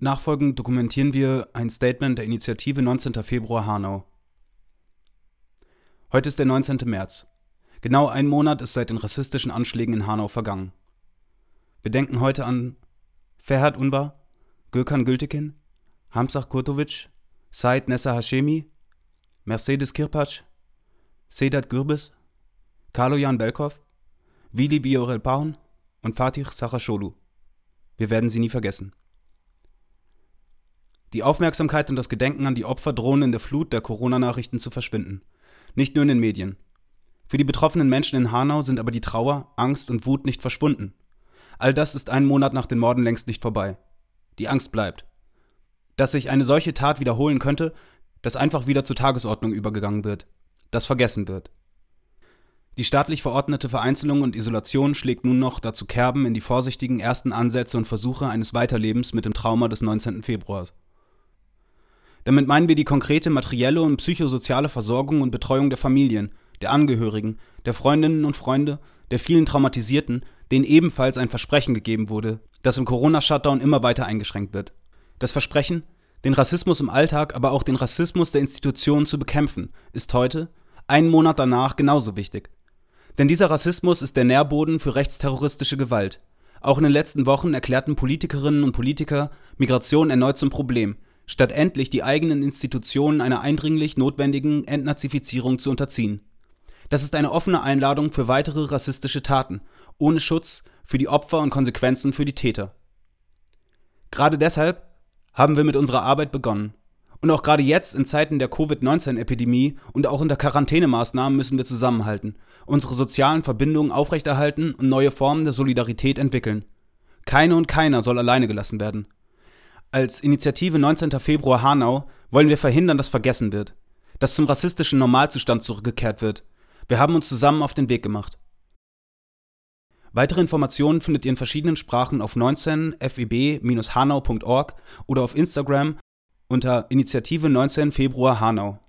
Nachfolgend dokumentieren wir ein Statement der Initiative 19. Februar Hanau. Heute ist der 19. März. Genau ein Monat ist seit den rassistischen Anschlägen in Hanau vergangen. Wir denken heute an Ferhat Unbar, Gökhan Gültekin, Hamzah Kurtovic, Said Nessa Hashemi, Mercedes Kirpac, Sedat Gürbis, Jan Belkov, Vili Biorel Paun und Fatih Sachasholu. Wir werden sie nie vergessen. Die Aufmerksamkeit und das Gedenken an die Opfer drohen in der Flut der Corona-Nachrichten zu verschwinden. Nicht nur in den Medien. Für die betroffenen Menschen in Hanau sind aber die Trauer, Angst und Wut nicht verschwunden. All das ist einen Monat nach den Morden längst nicht vorbei. Die Angst bleibt. Dass sich eine solche Tat wiederholen könnte, dass einfach wieder zur Tagesordnung übergegangen wird, das vergessen wird. Die staatlich verordnete Vereinzelung und Isolation schlägt nun noch dazu Kerben in die vorsichtigen ersten Ansätze und Versuche eines Weiterlebens mit dem Trauma des 19. Februars. Damit meinen wir die konkrete materielle und psychosoziale Versorgung und Betreuung der Familien, der Angehörigen, der Freundinnen und Freunde, der vielen Traumatisierten, denen ebenfalls ein Versprechen gegeben wurde, das im Corona-Shutdown immer weiter eingeschränkt wird. Das Versprechen, den Rassismus im Alltag, aber auch den Rassismus der Institutionen zu bekämpfen, ist heute, einen Monat danach, genauso wichtig. Denn dieser Rassismus ist der Nährboden für rechtsterroristische Gewalt. Auch in den letzten Wochen erklärten Politikerinnen und Politiker Migration erneut zum Problem, statt endlich die eigenen Institutionen einer eindringlich notwendigen Entnazifizierung zu unterziehen. Das ist eine offene Einladung für weitere rassistische Taten, ohne Schutz für die Opfer und Konsequenzen für die Täter. Gerade deshalb haben wir mit unserer Arbeit begonnen. Und auch gerade jetzt in Zeiten der Covid-19-Epidemie und auch unter Quarantänemaßnahmen müssen wir zusammenhalten, unsere sozialen Verbindungen aufrechterhalten und neue Formen der Solidarität entwickeln. Keine und keiner soll alleine gelassen werden. Als Initiative 19. Februar Hanau wollen wir verhindern, dass vergessen wird, dass zum rassistischen Normalzustand zurückgekehrt wird. Wir haben uns zusammen auf den Weg gemacht. Weitere Informationen findet ihr in verschiedenen Sprachen auf 19feb-hanau.org oder auf Instagram unter Initiative 19 Februar Hanau.